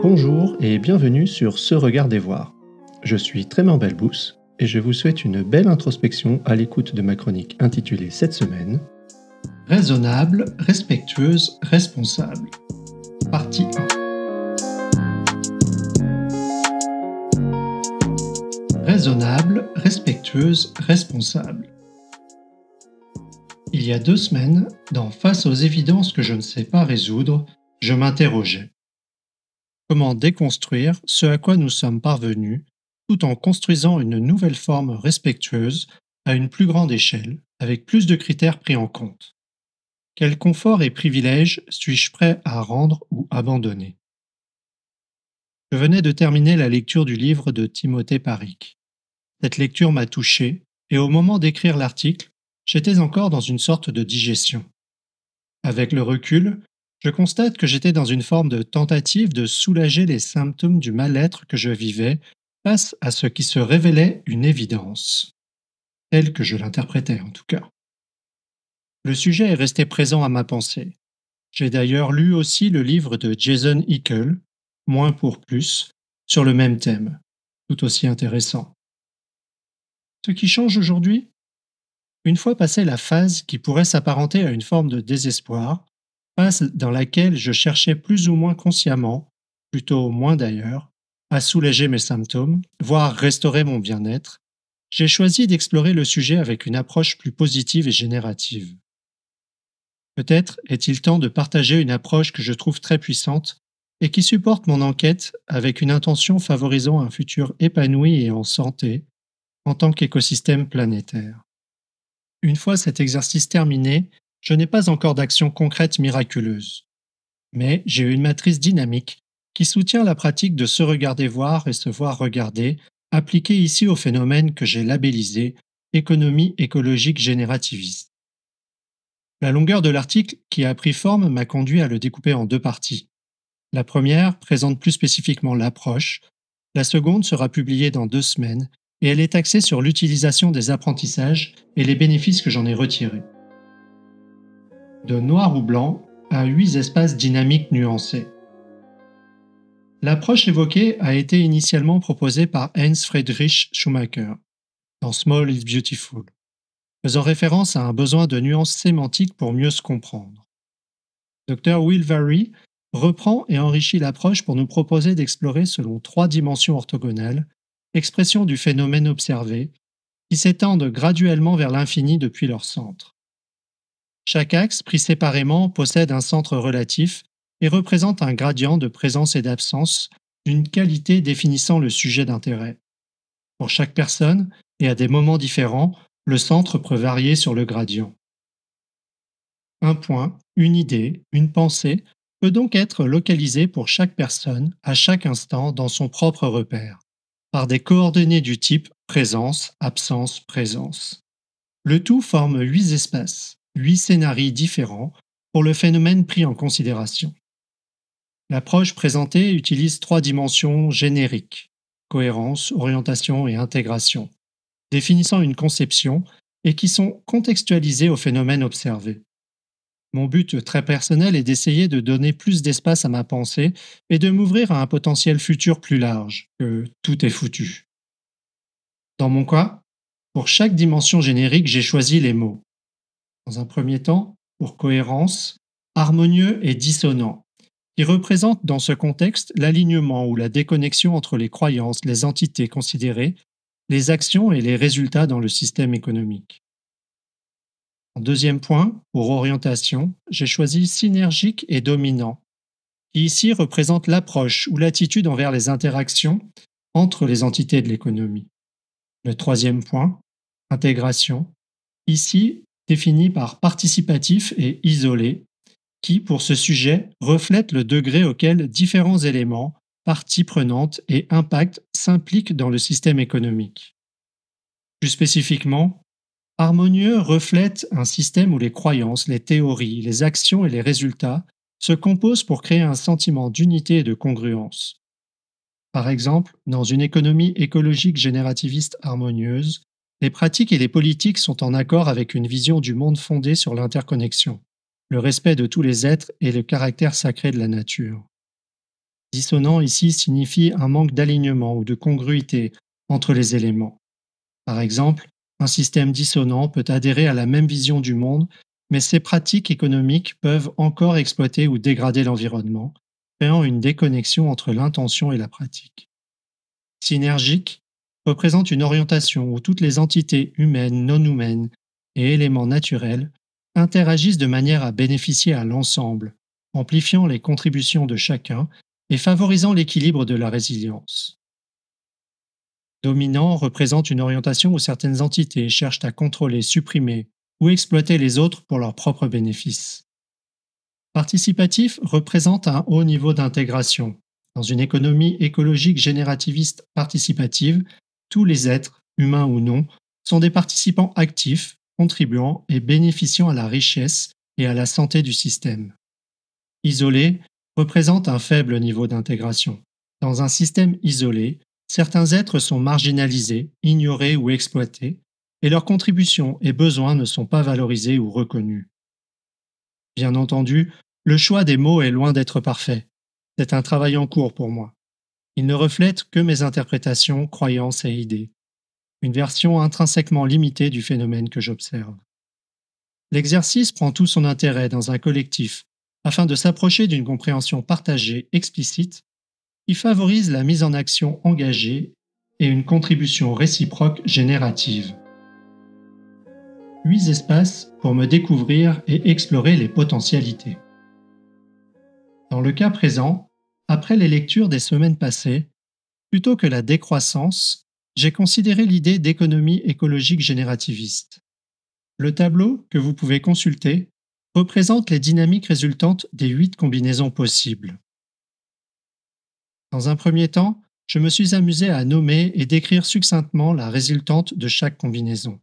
Bonjour et bienvenue sur Ce Regard des Voir. Je suis Trément Belbous et je vous souhaite une belle introspection à l'écoute de ma chronique intitulée cette semaine Raisonnable, respectueuse, responsable. Partie 1. Raisonnable, respectueuse, responsable. Il y a deux semaines, dans Face aux évidences que je ne sais pas résoudre, je m'interrogeais. Comment déconstruire ce à quoi nous sommes parvenus tout en construisant une nouvelle forme respectueuse à une plus grande échelle, avec plus de critères pris en compte Quel confort et privilèges suis-je prêt à rendre ou abandonner? Je venais de terminer la lecture du livre de Timothée Paric. Cette lecture m'a touché, et au moment d'écrire l'article, j'étais encore dans une sorte de digestion. Avec le recul, je constate que j'étais dans une forme de tentative de soulager les symptômes du mal-être que je vivais face à ce qui se révélait une évidence, telle que je l'interprétais en tout cas. Le sujet est resté présent à ma pensée. J'ai d'ailleurs lu aussi le livre de Jason Hickel, Moins pour plus, sur le même thème, tout aussi intéressant. Ce qui change aujourd'hui? Une fois passée la phase qui pourrait s'apparenter à une forme de désespoir, dans laquelle je cherchais plus ou moins consciemment, plutôt moins d'ailleurs, à soulager mes symptômes, voire restaurer mon bien-être, j'ai choisi d'explorer le sujet avec une approche plus positive et générative. Peut-être est-il temps de partager une approche que je trouve très puissante et qui supporte mon enquête avec une intention favorisant un futur épanoui et en santé en tant qu'écosystème planétaire. Une fois cet exercice terminé, je n'ai pas encore d'action concrète miraculeuse. Mais j'ai une matrice dynamique qui soutient la pratique de se regarder voir et se voir regarder, appliquée ici au phénomène que j'ai labellisé économie écologique générativiste. La longueur de l'article qui a pris forme m'a conduit à le découper en deux parties. La première présente plus spécifiquement l'approche, la seconde sera publiée dans deux semaines et elle est axée sur l'utilisation des apprentissages et les bénéfices que j'en ai retirés de noir ou blanc à huit espaces dynamiques nuancés. L'approche évoquée a été initialement proposée par Heinz Friedrich Schumacher dans Small is Beautiful, faisant référence à un besoin de nuances sémantiques pour mieux se comprendre. Dr. Will Vary reprend et enrichit l'approche pour nous proposer d'explorer selon trois dimensions orthogonales, expression du phénomène observé, qui s'étendent graduellement vers l'infini depuis leur centre. Chaque axe, pris séparément, possède un centre relatif et représente un gradient de présence et d'absence d'une qualité définissant le sujet d'intérêt. Pour chaque personne, et à des moments différents, le centre peut varier sur le gradient. Un point, une idée, une pensée peut donc être localisé pour chaque personne à chaque instant dans son propre repère, par des coordonnées du type présence, absence, présence. Le tout forme huit espaces, huit scénarios différents pour le phénomène pris en considération. L'approche présentée utilise trois dimensions génériques cohérence, orientation et intégration, définissant une conception et qui sont contextualisées au phénomène observé. Mon but très personnel est d'essayer de donner plus d'espace à ma pensée et de m'ouvrir à un potentiel futur plus large, que tout est foutu. Dans mon cas, pour chaque dimension générique, j'ai choisi les mots dans un premier temps, pour cohérence, harmonieux et dissonant, qui représente dans ce contexte l'alignement ou la déconnexion entre les croyances, les entités considérées, les actions et les résultats dans le système économique. En deuxième point, pour orientation, j'ai choisi synergique et dominant, qui ici représente l'approche ou l'attitude envers les interactions entre les entités de l'économie. Le troisième point, intégration, ici défini par participatif et isolé, qui, pour ce sujet, reflète le degré auquel différents éléments, parties prenantes et impacts s'impliquent dans le système économique. Plus spécifiquement, harmonieux reflète un système où les croyances, les théories, les actions et les résultats se composent pour créer un sentiment d'unité et de congruence. Par exemple, dans une économie écologique générativiste harmonieuse, les pratiques et les politiques sont en accord avec une vision du monde fondée sur l'interconnexion, le respect de tous les êtres et le caractère sacré de la nature. Dissonant ici signifie un manque d'alignement ou de congruité entre les éléments. Par exemple, un système dissonant peut adhérer à la même vision du monde, mais ses pratiques économiques peuvent encore exploiter ou dégrader l'environnement, créant une déconnexion entre l'intention et la pratique. Synergique représente une orientation où toutes les entités humaines, non humaines et éléments naturels interagissent de manière à bénéficier à l'ensemble, amplifiant les contributions de chacun et favorisant l'équilibre de la résilience. Dominant représente une orientation où certaines entités cherchent à contrôler, supprimer ou exploiter les autres pour leurs propres bénéfices. Participatif représente un haut niveau d'intégration. Dans une économie écologique générativiste participative, tous les êtres, humains ou non, sont des participants actifs, contribuant et bénéficiant à la richesse et à la santé du système. Isolé représente un faible niveau d'intégration. Dans un système isolé, certains êtres sont marginalisés, ignorés ou exploités, et leurs contributions et besoins ne sont pas valorisés ou reconnus. Bien entendu, le choix des mots est loin d'être parfait. C'est un travail en cours pour moi. Il ne reflète que mes interprétations, croyances et idées, une version intrinsèquement limitée du phénomène que j'observe. L'exercice prend tout son intérêt dans un collectif afin de s'approcher d'une compréhension partagée explicite qui favorise la mise en action engagée et une contribution réciproque générative. Huit espaces pour me découvrir et explorer les potentialités. Dans le cas présent, après les lectures des semaines passées, plutôt que la décroissance, j'ai considéré l'idée d'économie écologique générativiste. Le tableau, que vous pouvez consulter, représente les dynamiques résultantes des huit combinaisons possibles. Dans un premier temps, je me suis amusé à nommer et décrire succinctement la résultante de chaque combinaison.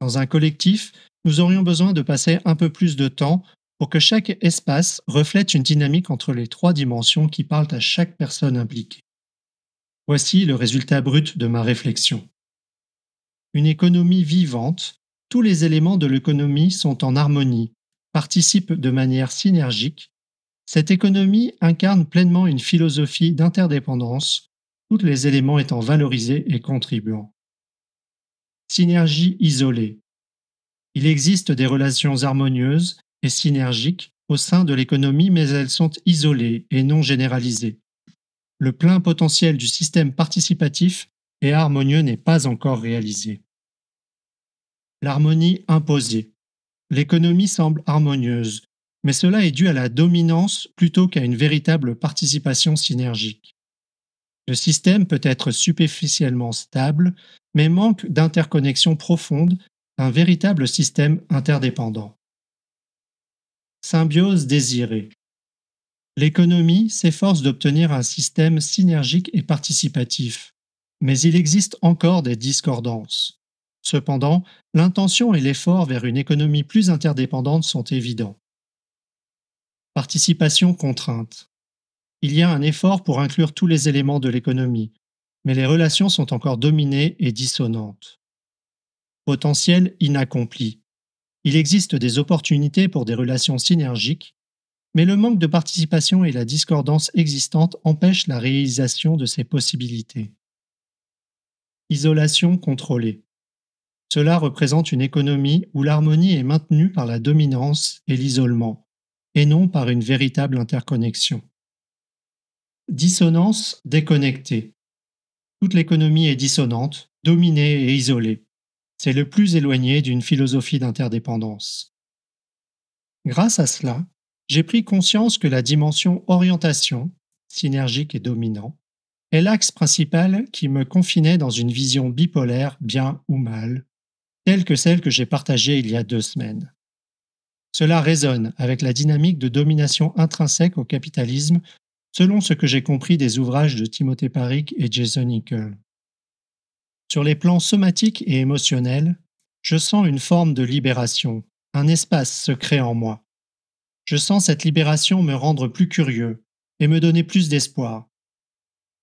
Dans un collectif, nous aurions besoin de passer un peu plus de temps pour que chaque espace reflète une dynamique entre les trois dimensions qui parlent à chaque personne impliquée. Voici le résultat brut de ma réflexion. Une économie vivante, tous les éléments de l'économie sont en harmonie, participent de manière synergique. Cette économie incarne pleinement une philosophie d'interdépendance, tous les éléments étant valorisés et contribuant. Synergie isolée. Il existe des relations harmonieuses et synergiques au sein de l'économie, mais elles sont isolées et non généralisées. Le plein potentiel du système participatif et harmonieux n'est pas encore réalisé. L'harmonie imposée. L'économie semble harmonieuse, mais cela est dû à la dominance plutôt qu'à une véritable participation synergique. Le système peut être superficiellement stable, mais manque d'interconnexion profonde d'un véritable système interdépendant. Symbiose désirée. L'économie s'efforce d'obtenir un système synergique et participatif, mais il existe encore des discordances. Cependant, l'intention et l'effort vers une économie plus interdépendante sont évidents. Participation contrainte. Il y a un effort pour inclure tous les éléments de l'économie, mais les relations sont encore dominées et dissonantes. Potentiel inaccompli. Il existe des opportunités pour des relations synergiques, mais le manque de participation et la discordance existante empêchent la réalisation de ces possibilités. Isolation contrôlée. Cela représente une économie où l'harmonie est maintenue par la dominance et l'isolement, et non par une véritable interconnexion. Dissonance déconnectée. Toute l'économie est dissonante, dominée et isolée c'est le plus éloigné d'une philosophie d'interdépendance. Grâce à cela, j'ai pris conscience que la dimension orientation, synergique et dominant, est l'axe principal qui me confinait dans une vision bipolaire bien ou mal, telle que celle que j'ai partagée il y a deux semaines. Cela résonne avec la dynamique de domination intrinsèque au capitalisme selon ce que j'ai compris des ouvrages de Timothée Paric et Jason Hickel. Sur les plans somatiques et émotionnels, je sens une forme de libération, un espace secret en moi. Je sens cette libération me rendre plus curieux et me donner plus d'espoir.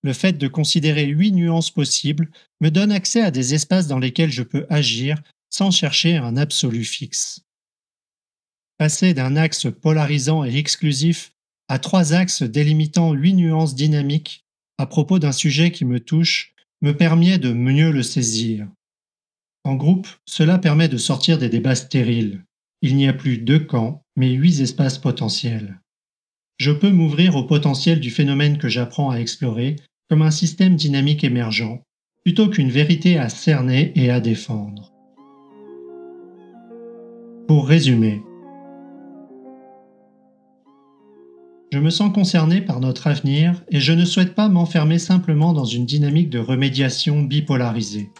Le fait de considérer huit nuances possibles me donne accès à des espaces dans lesquels je peux agir sans chercher un absolu fixe. Passer d'un axe polarisant et exclusif à trois axes délimitant huit nuances dynamiques à propos d'un sujet qui me touche me permet de mieux le saisir. En groupe, cela permet de sortir des débats stériles. Il n'y a plus deux camps, mais huit espaces potentiels. Je peux m'ouvrir au potentiel du phénomène que j'apprends à explorer comme un système dynamique émergent, plutôt qu'une vérité à cerner et à défendre. Pour résumer, je me sens concerné par notre avenir et je ne souhaite pas m'enfermer simplement dans une dynamique de remédiation bipolarisée.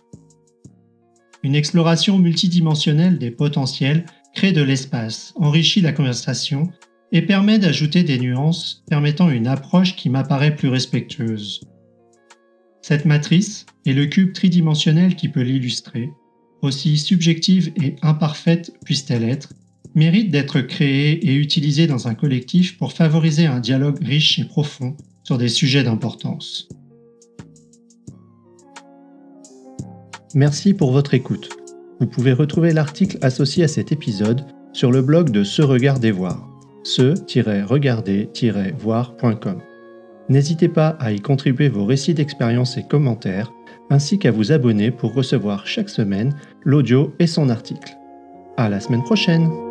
Une exploration multidimensionnelle des potentiels crée de l'espace, enrichit la conversation et permet d'ajouter des nuances permettant une approche qui m'apparaît plus respectueuse. Cette matrice et le cube tridimensionnel qui peut l'illustrer, aussi subjective et imparfaite puisse-t-elle être, mérite d'être créée et utilisée dans un collectif pour favoriser un dialogue riche et profond sur des sujets d'importance. Merci pour votre écoute. Vous pouvez retrouver l'article associé à cet épisode sur le blog de Se Regarder Voir, se-regarder-voir.com. N'hésitez pas à y contribuer vos récits d'expérience et commentaires, ainsi qu'à vous abonner pour recevoir chaque semaine l'audio et son article. À la semaine prochaine!